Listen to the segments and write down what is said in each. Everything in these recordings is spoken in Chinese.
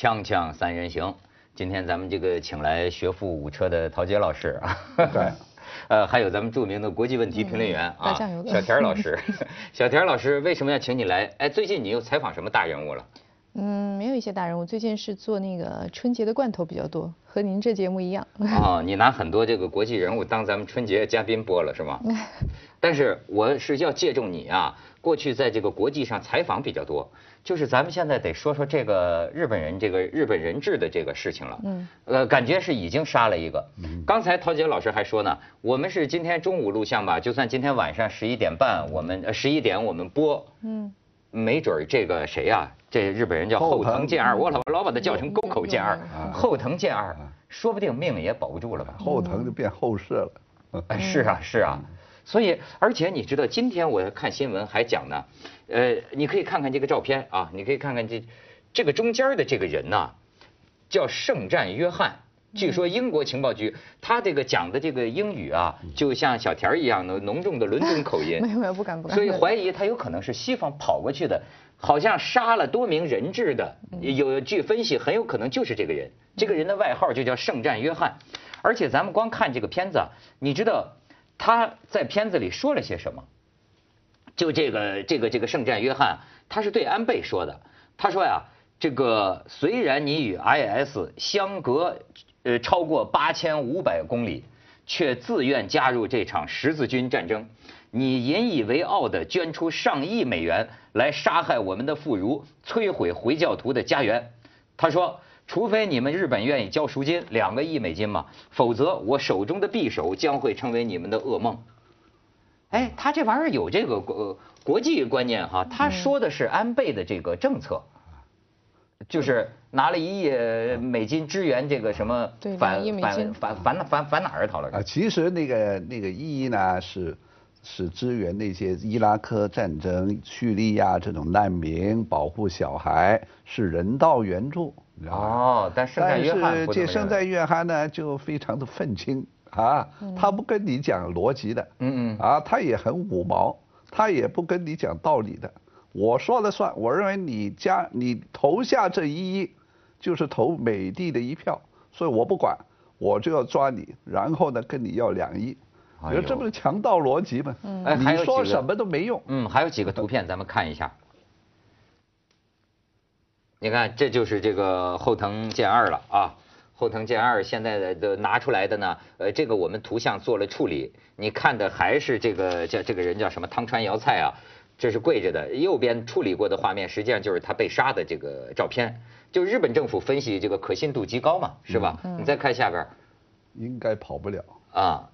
锵锵三人行，今天咱们这个请来学富五车的陶杰老师，对，呃，还有咱们著名的国际问题评论员啊，小田老师。小田老师为什么要请你来？哎，最近你又采访什么大人物了？嗯，没有一些大人物，最近是做那个春节的罐头比较多，和您这节目一样。哦，你拿很多这个国际人物当咱们春节嘉宾播了是吗？但是我是要借重你啊，过去在这个国际上采访比较多，就是咱们现在得说说这个日本人这个日本人质的这个事情了。嗯。呃，感觉是已经杀了一个。嗯。刚才陶杰老师还说呢，我们是今天中午录像吧，就算今天晚上十一点半，我们呃十一点我们播。嗯。没准这个谁呀？这日本人叫后藤健二，我老老把他叫成沟口健二。后藤健二，说不定命也保不住了吧？后藤就变后世了。哎，是啊，是啊。所以，而且你知道，今天我看新闻还讲呢，呃，你可以看看这个照片啊，你可以看看这这个中间的这个人呐，叫圣战约翰。据说英国情报局他这个讲的这个英语啊，就像小田一样的浓重的伦敦口音。没有没有，不敢不敢。所以怀疑他有可能是西方跑过去的，好像杀了多名人质的。有据分析，很有可能就是这个人。这个人的外号就叫圣战约翰。而且咱们光看这个片子，你知道他在片子里说了些什么？就这个这个这个圣战约翰，他是对安倍说的。他说呀，这个虽然你与 IS 相隔。呃，超过八千五百公里，却自愿加入这场十字军战争。你引以为傲地捐出上亿美元来杀害我们的妇孺，摧毁回教徒的家园。他说：“除非你们日本愿意交赎金，两个亿美金嘛，否则我手中的匕首将会成为你们的噩梦。”哎，他这玩意儿有这个国国际观念哈，他说的是安倍的这个政策。就是拿了一亿美金支援这个什么反反反反反反哪儿逃了？啊，其实那个那个意义呢是是支援那些伊拉克战争、叙利亚这种难民，保护小孩，是人道援助。哦，但圣约翰但是这圣在约翰呢就非常的愤青啊，他不跟你讲逻辑的，嗯嗯，啊，他也很五毛，他也不跟你讲道理的。我说了算，我认为你加你投下这一亿，就是投美帝的一票，所以我不管，我就要抓你，然后呢跟你要两亿，你说这不是强盗逻辑吗？嗯，你说什么都没用。嗯，还有几个图片咱们看一下，你看这就是这个后藤健二了啊，后藤健二现在的拿出来的呢，呃，这个我们图像做了处理，你看的还是这个叫这个人叫什么汤川遥菜啊。这是跪着的，右边处理过的画面，实际上就是他被杀的这个照片。就日本政府分析这个可信度极高嘛，是吧？你再看下边，应该跑不了啊。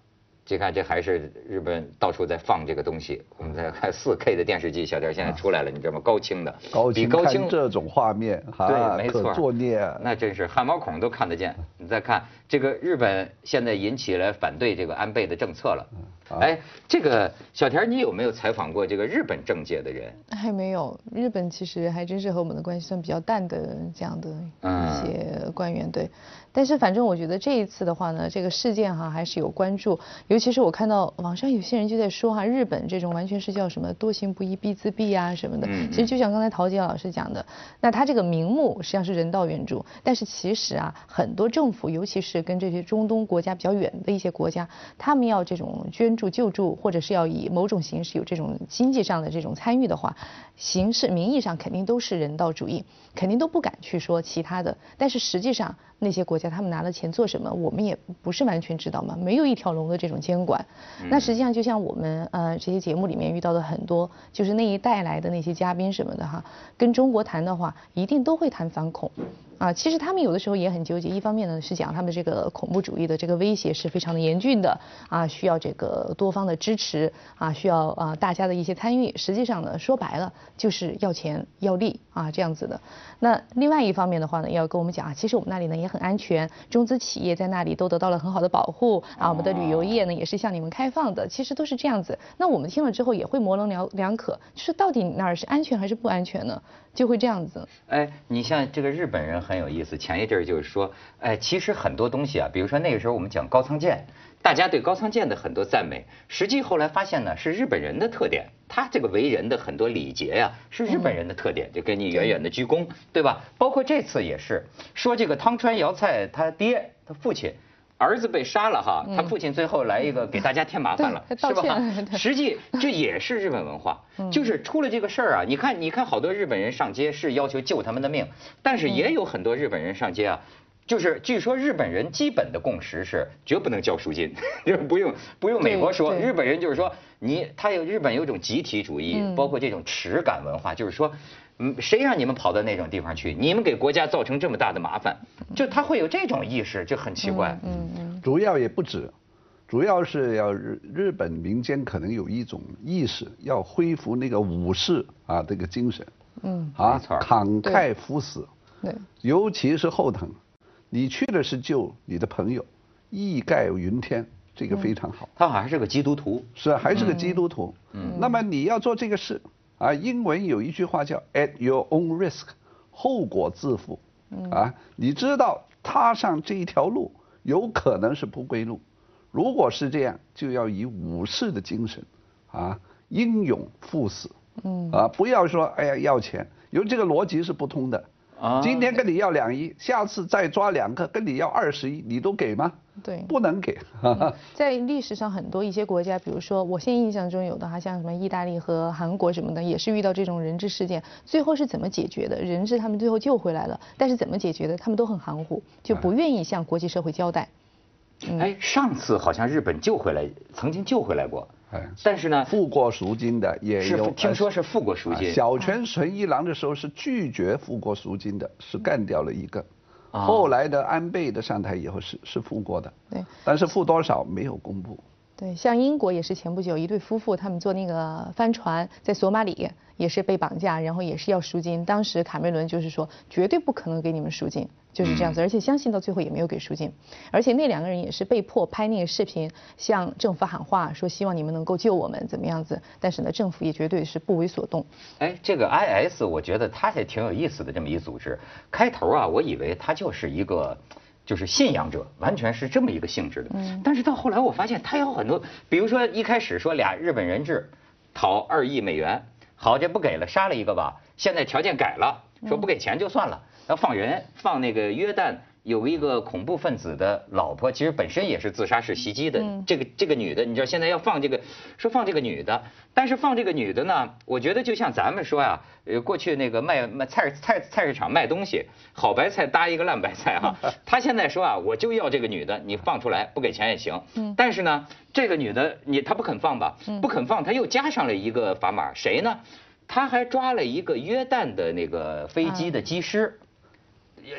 就看这还是日本到处在放这个东西。我们再看四 K 的电视机，小店现在出来了，你知道吗？高清的，比高清这种画面，对，没错，作孽，那真是汗毛孔都看得见。你再看这个日本现在引起了反对这个安倍的政策了。哎，这个小田，你有没有采访过这个日本政界的人？还没有，日本其实还真是和我们的关系算比较淡的这样的一些官员，对。但是反正我觉得这一次的话呢，这个事件哈还是有关注，尤其是我看到网上有些人就在说哈，日本这种完全是叫什么多行不义必自毙啊什么的。其实就像刚才陶杰老师讲的，那他这个名目实际上是人道援助，但是其实啊，很多政府，尤其是跟这些中东国家比较远的一些国家，他们要这种捐助救助，或者是要以某种形式有这种经济上的这种参与的话，形式名义上肯定都是人道主义，肯定都不敢去说其他的，但是实际上。那些国家他们拿了钱做什么，我们也不是完全知道嘛，没有一条龙的这种监管。那实际上就像我们呃这些节目里面遇到的很多，就是那一带来的那些嘉宾什么的哈，跟中国谈的话，一定都会谈反恐。啊，其实他们有的时候也很纠结。一方面呢是讲他们这个恐怖主义的这个威胁是非常的严峻的，啊，需要这个多方的支持，啊，需要啊大家的一些参与。实际上呢，说白了就是要钱要利啊这样子的。那另外一方面的话呢，要跟我们讲啊，其实我们那里呢也很安全，中资企业在那里都得到了很好的保护啊，我们的旅游业呢也是向你们开放的，其实都是这样子。那我们听了之后也会模棱两两可，就是到底哪儿是安全还是不安全呢？就会这样子。哎，你像这个日本人很有意思，前一阵儿就是说，哎，其实很多东西啊，比如说那个时候我们讲高仓健，大家对高仓健的很多赞美，实际后来发现呢是日本人的特点，他这个为人的很多礼节呀是日本人的特点，就给你远远的鞠躬，对吧？包括这次也是说这个汤川遥菜他爹他父亲。儿子被杀了哈，他父亲最后来一个给大家添麻烦了，是吧？实际这也是日本文化，就是出了这个事儿啊。你看，你看好多日本人上街是要求救他们的命，但是也有很多日本人上街啊，就是据说日本人基本的共识是绝不能交赎金，就不用不用美国说，日本人就是说你他有日本有种集体主义，包括这种耻感文化，就是说。嗯，谁让你们跑到那种地方去？你们给国家造成这么大的麻烦，就他会有这种意识，就很奇怪。嗯嗯。主要也不止，主要是要日日本民间可能有一种意识，要恢复那个武士啊这个精神。嗯。啊，慷慨赴死。对。尤其是后藤，你去的是救你的朋友，义盖云天，这个非常好。他好像是个基督徒。是，还是个基督徒。嗯。那么你要做这个事。啊，英文有一句话叫 "At your own risk"，后果自负。啊，你知道踏上这一条路有可能是不归路，如果是这样，就要以武士的精神，啊，英勇赴死。嗯。啊，不要说哎呀要钱，因为这个逻辑是不通的。啊。今天跟你要两亿，下次再抓两个跟你要二十亿，你都给吗？对，不能给。在 历史上，很多一些国家，比如说我现在印象中有的，哈，像什么意大利和韩国什么的，也是遇到这种人质事件，最后是怎么解决的？人质他们最后救回来了，但是怎么解决的？他们都很含糊，就不愿意向国际社会交代。哎，上次好像日本救回来，曾经救回来过。哎，但是呢，付过赎金的也有，听说是付过赎金。小泉纯一郎的时候是拒绝付过赎金的，是干掉了一个。后来的安倍的上台以后是是付过的，对，但是付多少没有公布。对，像英国也是前不久一对夫妇，他们坐那个帆船在索马里也是被绑架，然后也是要赎金。当时卡梅伦就是说绝对不可能给你们赎金，就是这样子，而且相信到最后也没有给赎金。而且那两个人也是被迫拍那个视频向政府喊话，说希望你们能够救我们怎么样子。但是呢，政府也绝对是不为所动。哎，这个 IS 我觉得它也挺有意思的这么一组织。开头啊，我以为它就是一个。就是信仰者，完全是这么一个性质的。嗯。但是到后来我发现，他有很多，比如说一开始说俩日本人质讨二亿美元，好这不给了，杀了一个吧。现在条件改了，说不给钱就算了，要放人，放那个约旦。有一个恐怖分子的老婆，其实本身也是自杀式袭击的。这个这个女的，你知道现在要放这个，说放这个女的，但是放这个女的呢，我觉得就像咱们说呀，呃，过去那个卖卖菜菜菜市场卖东西，好白菜搭一个烂白菜哈。他现在说啊，我就要这个女的，你放出来不给钱也行。但是呢，这个女的你她不肯放吧？不肯放，他又加上了一个砝码，谁呢？他还抓了一个约旦的那个飞机的机师。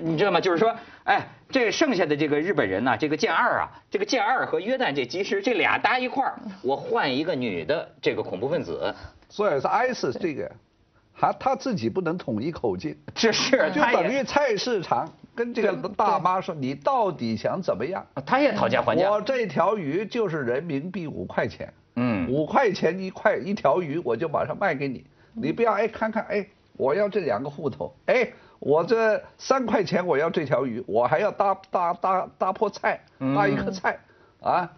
你知道吗？就是说，哎，这剩下的这个日本人呢，这个剑二啊，这个剑二和约旦这机师这俩搭一块儿，我换一个女的这个恐怖分子。所以说，IS 这个，还他自己不能统一口径，这是就等于菜市场跟这个大妈说，你到底想怎么样？他也讨价还价。我这条鱼就是人民币五块钱，嗯，五块钱一块一条鱼，我就马上卖给你。你不要哎看看哎，我要这两个户头哎。我这三块钱我要这条鱼，我还要搭搭搭搭破菜，搭一颗菜，啊，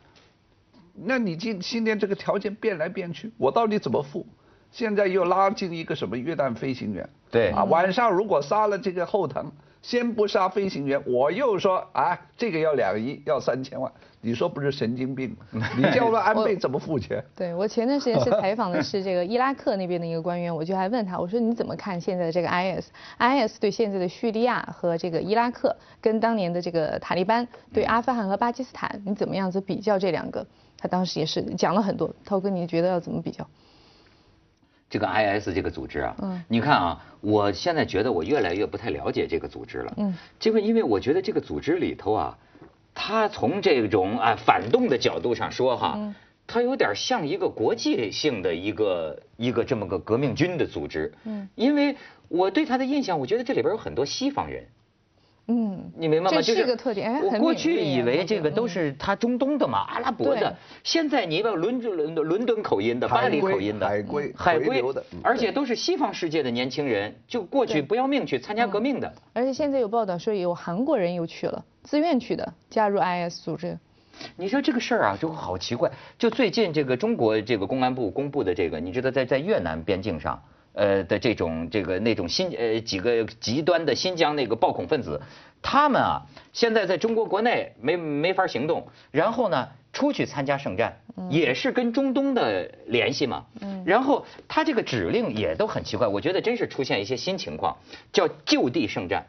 那你今今天这个条件变来变去，我到底怎么付？现在又拉进一个什么约旦飞行员？对，啊，晚上如果杀了这个后藤。先不杀飞行员，我又说啊，这个要两亿，要三千万，你说不是神经病吗？你叫了安倍怎么付钱？对我前段时间是 采访的是这个伊拉克那边的一个官员，我就还问他，我说你怎么看现在的这个 IS？IS 对现在的叙利亚和这个伊拉克，跟当年的这个塔利班对阿富汗和巴基斯坦，你怎么样子比较这两个？他当时也是讲了很多，涛哥你觉得要怎么比较？这个 IS 这个组织啊，嗯，你看啊，我现在觉得我越来越不太了解这个组织了，嗯，这个因为我觉得这个组织里头啊，它从这种啊反动的角度上说哈，他有点像一个国际性的一个一个这么个革命军的组织，嗯，因为我对他的印象，我觉得这里边有很多西方人。嗯，你明白吗？这是个特点。我过去以为这个都是他中东的嘛，阿拉伯的。现在你把伦敦伦敦口音的、巴黎口音的、海归、海归的，而且都是西方世界的年轻人，就过去不要命去参加革命的。而且现在有报道说有韩国人又去了，自愿去的，加入 IS 组织。你说这个事儿啊，就好奇怪。就最近这个中国这个公安部公布的这个，你知道在在越南边境上，呃的这种这个那种新呃几个极端的新疆那个暴恐分子，他们啊现在在中国国内没没法行动，然后呢出去参加圣战，也是跟中东的联系嘛。嗯。然后他这个指令也都很奇怪，我觉得真是出现一些新情况，叫就地圣战。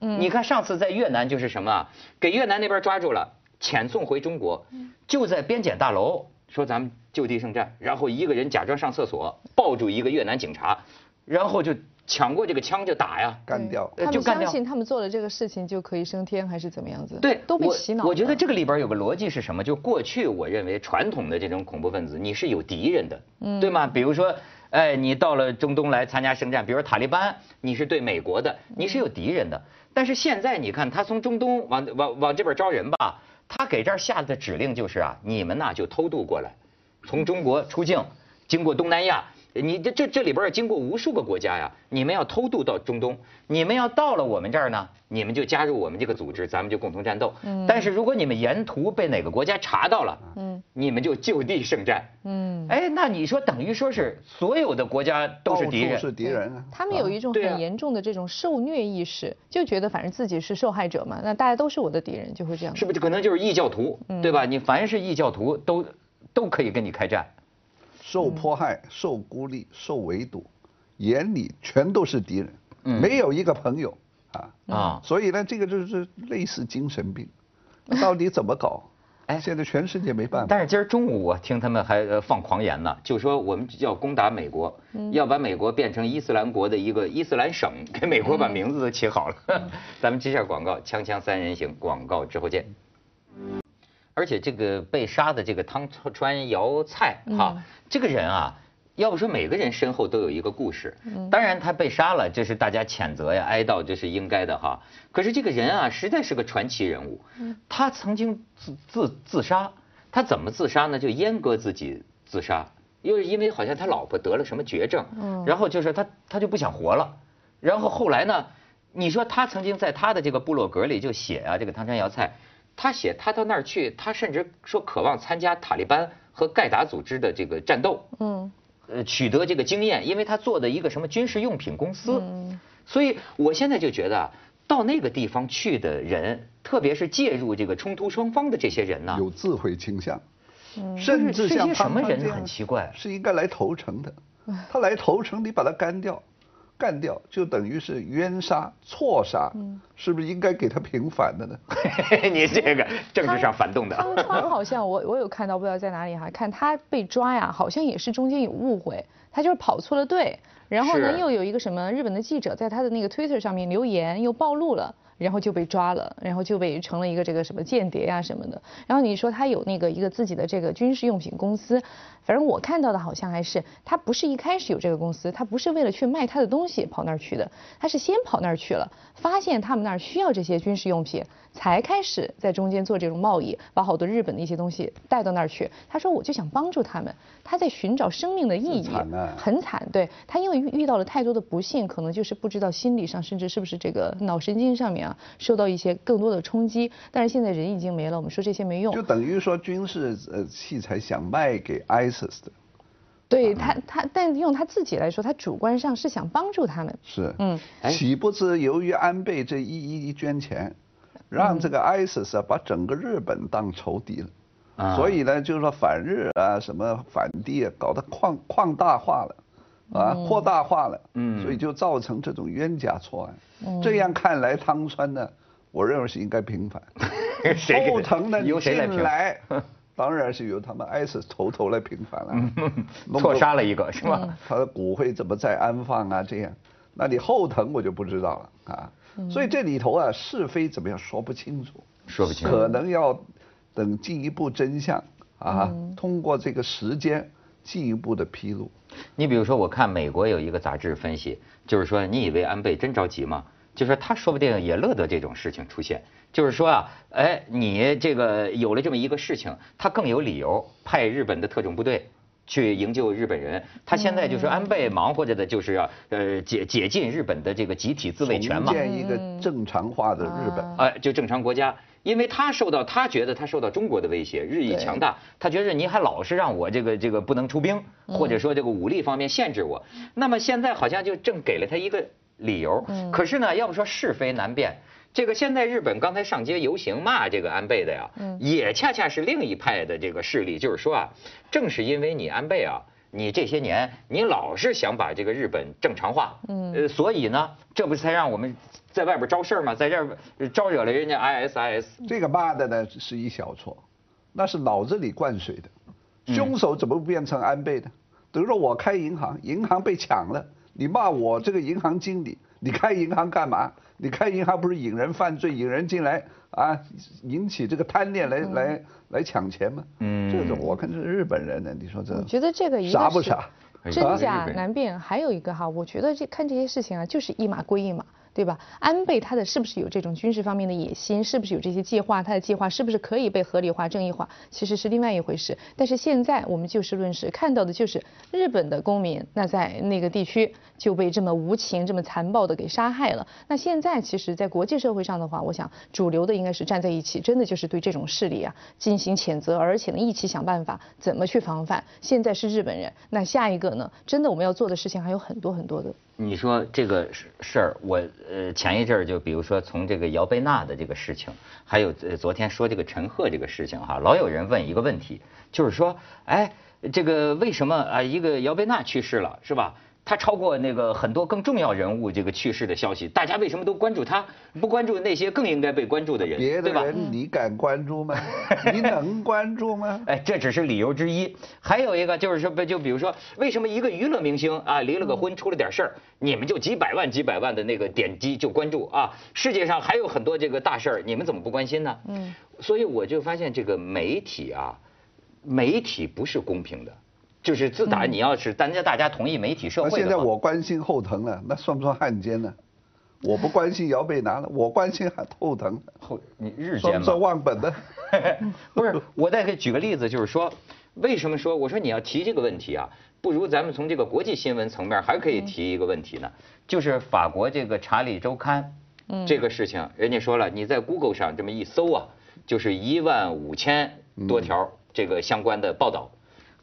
嗯。你看上次在越南就是什么啊？给越南那边抓住了。遣送回中国，就在边检大楼说咱们就地圣战，然后一个人假装上厕所，抱住一个越南警察，然后就抢过这个枪就打呀，干掉，他们相信他们做了这个事情就可以升天还是怎么样子？对，都被洗脑。我觉得这个里边有个逻辑是什么？就过去我认为传统的这种恐怖分子你是有敌人的，对吗？比如说，哎，你到了中东来参加圣战，比如塔利班，你是对美国的，你是有敌人的。但是现在你看他从中东往往往这边招人吧。他给这儿下的指令就是啊，你们呐就偷渡过来，从中国出境，经过东南亚。你这这这里边要经过无数个国家呀，你们要偷渡到中东，你们要到了我们这儿呢，你们就加入我们这个组织，咱们就共同战斗。嗯。但是如果你们沿途被哪个国家查到了，嗯，你们就就地圣战。嗯。哎，那你说等于说是所有的国家都是敌人。都是敌人啊。他们有一种很严重的这种受虐意识，就觉得反正自己是受害者嘛，那大家都是我的敌人，就会这样。是不是可能就是异教徒，对吧？你凡是异教徒都都可以跟你开战。受迫害、受孤立、受围堵，眼里全都是敌人，没有一个朋友啊啊！所以呢，这个就是类似精神病，到底怎么搞？哎，现在全世界没办法。但是今儿中午我听他们还放狂言呢，就说我们要攻打美国，要把美国变成伊斯兰国的一个伊斯兰省，给美国把名字都起好了。咱们接下广告，锵锵三人行，广告之后见。而且这个被杀的这个汤川遥菜哈，这个人啊，要不说每个人身后都有一个故事。当然他被杀了，这是大家谴责呀、哀悼，这是应该的哈。可是这个人啊，实在是个传奇人物。他曾经自自自杀，他怎么自杀呢？就阉割自己自杀，又是因为好像他老婆得了什么绝症，然后就是他他就不想活了。然后后来呢，你说他曾经在他的这个部落格里就写啊，这个汤川瑶菜。他写他到那儿去，他甚至说渴望参加塔利班和盖达组织的这个战斗，嗯，呃，取得这个经验，因为他做的一个什么军事用品公司，嗯，所以我现在就觉得，到那个地方去的人，特别是介入这个冲突双方的这些人呢，有自毁倾向，甚至像什么人很奇怪，是应该来投诚的，他来投诚，你把他干掉。干掉就等于是冤杀、错杀，是不是应该给他平反的呢？你这个政治上反动的。汤川好像我我有看到，不知道在哪里哈，看他被抓呀，好像也是中间有误会，他就是跑错了队，然后呢又有一个什么日本的记者在他的那个 Twitter 上面留言，又暴露了。然后就被抓了，然后就被成了一个这个什么间谍呀什么的。然后你说他有那个一个自己的这个军事用品公司，反正我看到的好像还是他不是一开始有这个公司，他不是为了去卖他的东西跑那儿去的，他是先跑那儿去了，发现他们那儿需要这些军事用品，才开始在中间做这种贸易，把好多日本的一些东西带到那儿去。他说我就想帮助他们，他在寻找生命的意义，很惨，对他因为遇遇到了太多的不幸，可能就是不知道心理上甚至是不是这个脑神经上面啊。受到一些更多的冲击，但是现在人已经没了，我们说这些没用。就等于说军事呃器材想卖给 ISIS 的。对他他，但用他自己来说，他主观上是想帮助他们。是，嗯，岂不知由于安倍这一一捐钱，让这个 ISIS 啊把整个日本当仇敌了，啊，所以呢就是说反日啊什么反帝啊搞得扩扩大化了。啊，扩大化了，嗯，所以就造成这种冤假错案。这样看来，汤川呢，我认为是应该平反。后藤呢，由谁来平？来，当然是由他们 ISIS 头头来平反了。错杀了一个是吧？他的骨灰怎么再安放啊？这样，那你后藤我就不知道了啊。所以这里头啊，是非怎么样说不清楚，说不清楚，可能要等进一步真相啊，通过这个时间进一步的披露。你比如说，我看美国有一个杂志分析，就是说，你以为安倍真着急吗？就是他说不定也乐得这种事情出现。就是说啊，哎，你这个有了这么一个事情，他更有理由派日本的特种部队去营救日本人。他现在就是安倍忙活着的，就是要呃解解禁日本的这个集体自卫权嘛，建一个正常化的日本，哎，就正常国家。因为他受到他觉得他受到中国的威胁日益强大，他觉得你还老是让我这个这个不能出兵，或者说这个武力方面限制我，那么现在好像就正给了他一个理由。可是呢，要不说是非难辨。这个现在日本刚才上街游行骂这个安倍的呀，也恰恰是另一派的这个势力，就是说啊，正是因为你安倍啊，你这些年你老是想把这个日本正常化，呃，所以呢，这不才让我们在外边招事儿吗？在这儿招惹了人家 ISIS。这个骂的呢是一小撮，那是脑子里灌水的，凶手怎么变成安倍的？比如说我开银行，银行被抢了，你骂我这个银行经理，你开银行干嘛？你开银行不是引人犯罪，引人进来啊，引起这个贪念来来来抢钱吗？嗯，这种我看是日本人呢，你说这我觉得这个傻不傻？真假难辨。还有一个哈，我觉得这看这些事情啊，就是一码归一码。对吧？安倍他的是不是有这种军事方面的野心？是不是有这些计划？他的计划是不是可以被合理化、正义化？其实是另外一回事。但是现在我们就事论事，看到的就是日本的公民那在那个地区就被这么无情、这么残暴的给杀害了。那现在其实，在国际社会上的话，我想主流的应该是站在一起，真的就是对这种势力啊进行谴责，而且呢一起想办法怎么去防范。现在是日本人，那下一个呢？真的我们要做的事情还有很多很多的。你说这个事儿，我呃前一阵儿就比如说从这个姚贝娜的这个事情，还有呃昨天说这个陈赫这个事情哈，老有人问一个问题，就是说，哎，这个为什么啊一个姚贝娜去世了是吧？他超过那个很多更重要人物这个去世的消息，大家为什么都关注他，不关注那些更应该被关注的人？别的人你敢关注吗？你能关注吗？哎，这只是理由之一。还有一个就是说，就比如说，为什么一个娱乐明星啊离了个婚出了点事儿，你们就几百万几百万的那个点击就关注啊？世界上还有很多这个大事儿，你们怎么不关心呢？嗯。所以我就发现这个媒体啊，媒体不是公平的。就是自打你要是大家大家同意媒体社会，那现在我关心后藤了，那算不算汉奸呢？我不关心姚贝娜了，我关心后藤。后你日奸吗？算忘本的。不是，我再给举个例子，就是说，为什么说我说你要提这个问题啊？不如咱们从这个国际新闻层面还可以提一个问题呢，就是法国这个《查理周刊》这个事情，人家说了，你在 Google 上这么一搜啊，就是一万五千多条这个相关的报道。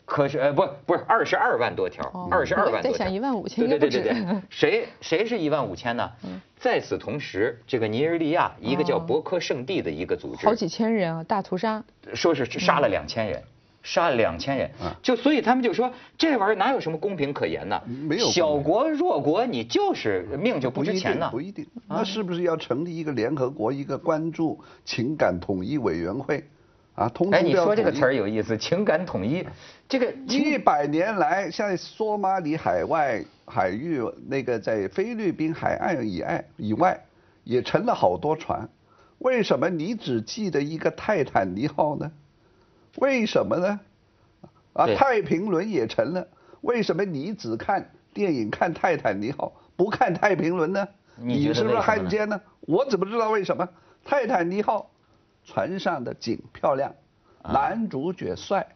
可是，呃，不，不是二十二万多条，二十二万多条。再想一万五千，对对对对对，谁谁是一万五千呢？在此同时，这个尼日利亚一个叫博科圣地的一个组织，好几千人啊，大屠杀，说是杀了两千人，杀了两千人，就所以他们就说这玩意儿哪有什么公平可言呢？没有，小国弱国，你就是命就不值钱呢。不一定，那是不是要成立一个联合国一个关注情感统一委员会？啊，通哎，你说这个词儿有意思，情感统一，这个一百年来，像索马里海外海域那个在菲律宾海岸以外以外，也沉了好多船，为什么你只记得一个泰坦尼号呢？为什么呢？啊，太平轮也沉了，为什么你只看电影看泰坦尼号，不看太平轮呢？你是不是汉奸呢？我怎么知道为什么？泰坦尼号。船上的景漂亮，男主角帅，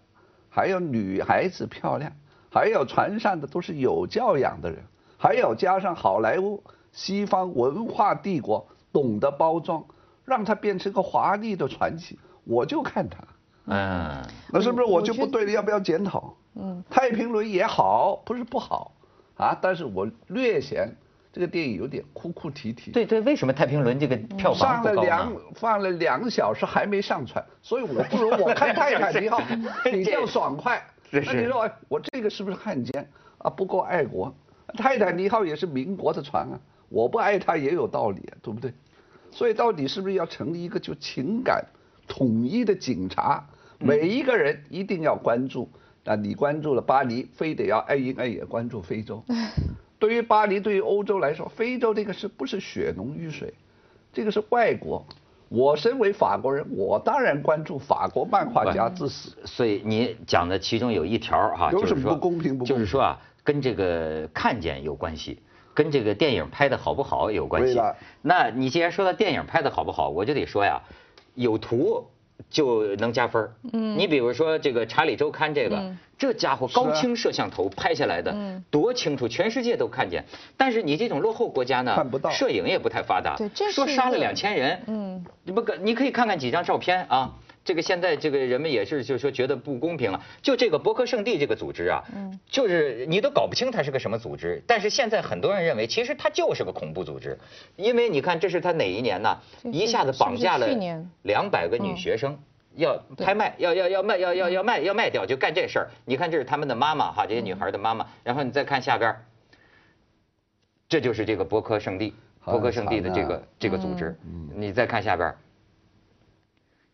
还有女孩子漂亮，还有船上的都是有教养的人，还有加上好莱坞西方文化帝国懂得包装，让它变成个华丽的传奇。我就看它，嗯，那是不是我就不对了？要不要检讨？嗯，太平轮也好，不是不好，啊，但是我略嫌。这个电影有点哭哭啼啼。对对，为什么太平轮这个票房上了两放了两个小时还没上传，所以我不如我看泰坦尼克号 比较爽快。那你说我这个是不是汉奸啊？不够爱国？泰坦尼克号也是民国的船啊，我不爱它也有道理，对不对？所以到底是不是要成立一个就情感统一的警察？每一个人一定要关注。那你关注了巴黎，非得要爱英爱也关注非洲。对于巴黎，对于欧洲来说，非洲这个是不是血浓于水？这个是外国。我身为法国人，我当然关注法国漫画家之死。所以你讲的其中有一条哈，就是说不公平，不公就是说啊，跟这个看见有关系，跟这个电影拍的好不好有关系。那你既然说到电影拍的好不好，我就得说呀，有图就能加分嗯，你比如说这个《查理周刊》这个，这家伙高清摄像头拍下来的，多清楚，全世界都看见。但是你这种落后国家呢，看不到，摄影也不太发达。对，这说杀了两千人，嗯，你不，你可以看看几张照片啊。这个现在这个人们也是就是说觉得不公平了。就这个博克圣地这个组织啊，嗯，就是你都搞不清它是个什么组织。但是现在很多人认为，其实它就是个恐怖组织，因为你看这是他哪一年呢？一下子绑架了两百个女学生。要拍卖，要要要卖，要要要卖，要卖掉，就干这事儿。你看，这是他们的妈妈哈，这些女孩的妈妈。然后你再看下边，这就是这个博科圣地，博科圣地的这个这个组织。你再看下边，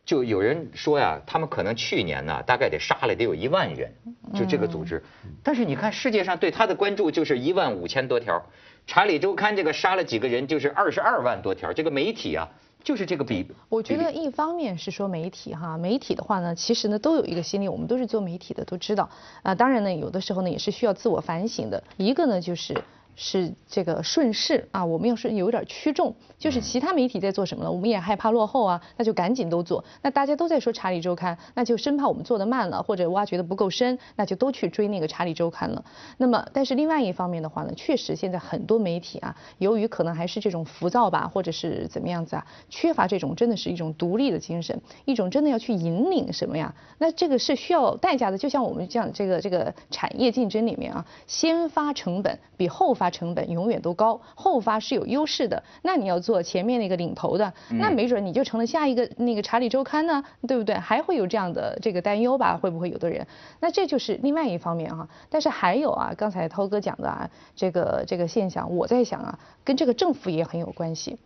就有人说呀，他们可能去年呢，大概得杀了得有一万人，就这个组织。但是你看世界上对他的关注就是一万五千多条，查理周刊这个杀了几个人就是二十二万多条，这个媒体啊。就是这个比，我觉得一方面是说媒体哈，媒体的话呢，其实呢都有一个心理，我们都是做媒体的，都知道啊。当然呢，有的时候呢也是需要自我反省的。一个呢就是。是这个顺势啊，我们要是有点趋众，就是其他媒体在做什么了，我们也害怕落后啊，那就赶紧都做。那大家都在说《查理周刊》，那就生怕我们做的慢了，或者挖掘的不够深，那就都去追那个《查理周刊》了。那么，但是另外一方面的话呢，确实现在很多媒体啊，由于可能还是这种浮躁吧，或者是怎么样子啊，缺乏这种真的是一种独立的精神，一种真的要去引领什么呀？那这个是需要代价的。就像我们这样这个这个产业竞争里面啊，先发成本比后发。成本永远都高，后发是有优势的。那你要做前面那个领头的，那没准你就成了下一个那个查理周刊呢，对不对？还会有这样的这个担忧吧？会不会有的人？那这就是另外一方面哈。但是还有啊，刚才涛哥讲的啊，这个这个现象，我在想啊，跟这个政府也很有关系。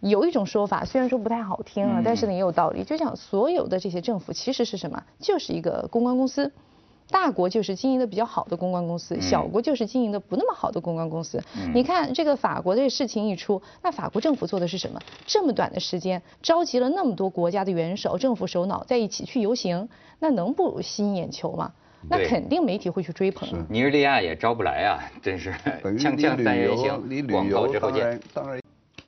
有一种说法，虽然说不太好听啊，但是呢也有道理。就讲所有的这些政府其实是什么？就是一个公关公司。大国就是经营的比较好的公关公司，小国就是经营的不那么好的公关公司。你看这个法国的事情一出，那法国政府做的是什么？这么短的时间，召集了那么多国家的元首、政府首脑在一起去游行，那能不吸引眼球吗？那肯定媒体会去追捧。尼日利亚也招不来啊，真是。锵锵三人行，广告之后见。当然，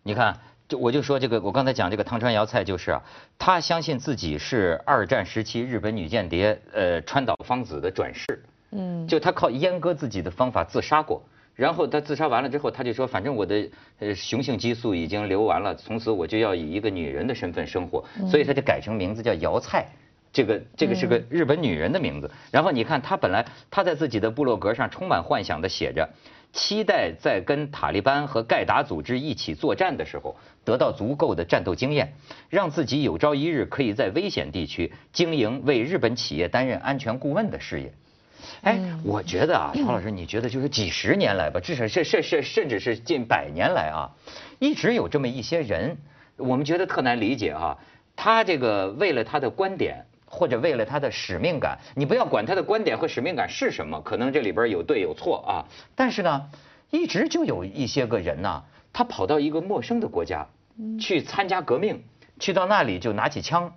你看。就我就说这个，我刚才讲这个汤川瑶菜就是啊，他相信自己是二战时期日本女间谍呃川岛芳子的转世，嗯，就他靠阉割自己的方法自杀过，然后他自杀完了之后，他就说反正我的呃雄性激素已经流完了，从此我就要以一个女人的身份生活，所以他就改成名字叫瑶菜，这个这个是个日本女人的名字。然后你看他本来他在自己的部落格上充满幻想的写着。期待在跟塔利班和盖达组织一起作战的时候，得到足够的战斗经验，让自己有朝一日可以在危险地区经营为日本企业担任安全顾问的事业。哎，我觉得啊，曹老师，你觉得就是几十年来吧，至少甚甚甚，甚至是近百年来啊，一直有这么一些人，我们觉得特难理解啊。他这个为了他的观点。或者为了他的使命感，你不要管他的观点和使命感是什么，可能这里边有对有错啊。但是呢，一直就有一些个人呢，他跑到一个陌生的国家，去参加革命，去到那里就拿起枪，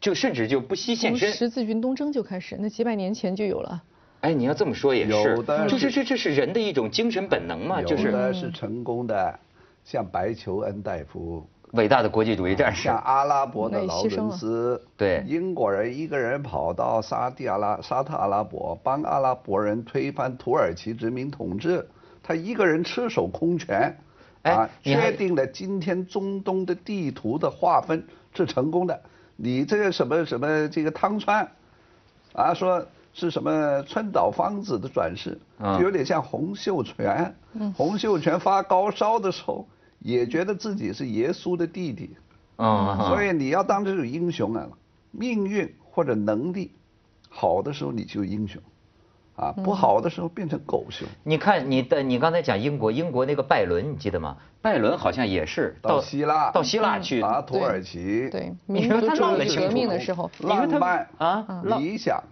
就甚至就不惜献身。十字军东征就开始，那几百年前就有了。哎，你要这么说也是，就是这这是人的一种精神本能嘛，就是。有的是成功的，像白求恩大夫。伟大的国际主义战士，像阿拉伯的劳伦斯，对，英国人一个人跑到沙地阿拉沙特阿拉伯，帮阿拉伯人推翻土耳其殖民统治，他一个人赤手空拳，啊，确定了今天中东的地图的划分是成功的。你这个什么什么这个汤川，啊，说是什么川岛芳子的转世，就有点像洪秀全，洪秀全发高烧的时候。也觉得自己是耶稣的弟弟，啊，所以你要当这种英雄啊，命运或者能力好的时候你就英雄，啊，不好的时候变成狗熊。你看你的，你刚才讲英国，英国那个拜伦你记得吗？拜伦好像也是到希腊，到希腊去。打土耳其，对，你说他弄革命的时候，浪漫啊，理想。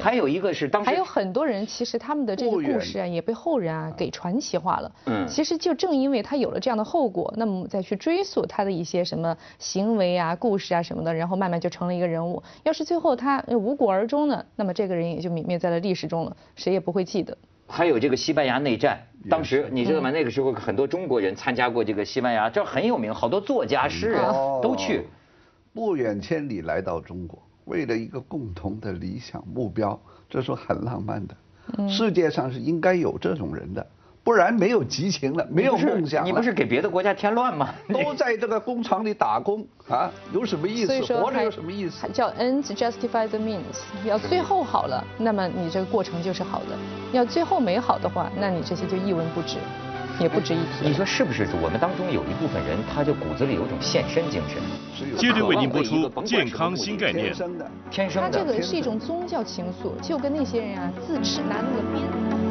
还有一个是当时还有很多人，其实他们的这个故事啊，也被后人啊给传奇化了。嗯，其实就正因为他有了这样的后果，那么再去追溯他的一些什么行为啊、故事啊什么的，然后慢慢就成了一个人物。要是最后他无果而终呢，那么这个人也就泯灭在了历史中了，谁也不会记得。还有这个西班牙内战，当时你知道吗？那个时候很多中国人参加过这个西班牙，这很有名，好多作家、诗人都去。不远千里来到中国，为了一个共同的理想目标，这是很浪漫的。世界上是应该有这种人的。不然没有激情了，没有梦想你不是给别的国家添乱吗？都在这个工厂里打工啊，有什么意思？活着有什么意思？叫 ends justify the means，要最后好了，那么你这个过程就是好的；要最后没好的话，那你这些就一文不值，也不值一提。你说是不是？我们当中有一部分人，他就骨子里有种献身精神。接着为您播出健康新概念。天生的，天生的。他这个是一种宗教情愫，就跟那些人啊自持拿那个鞭。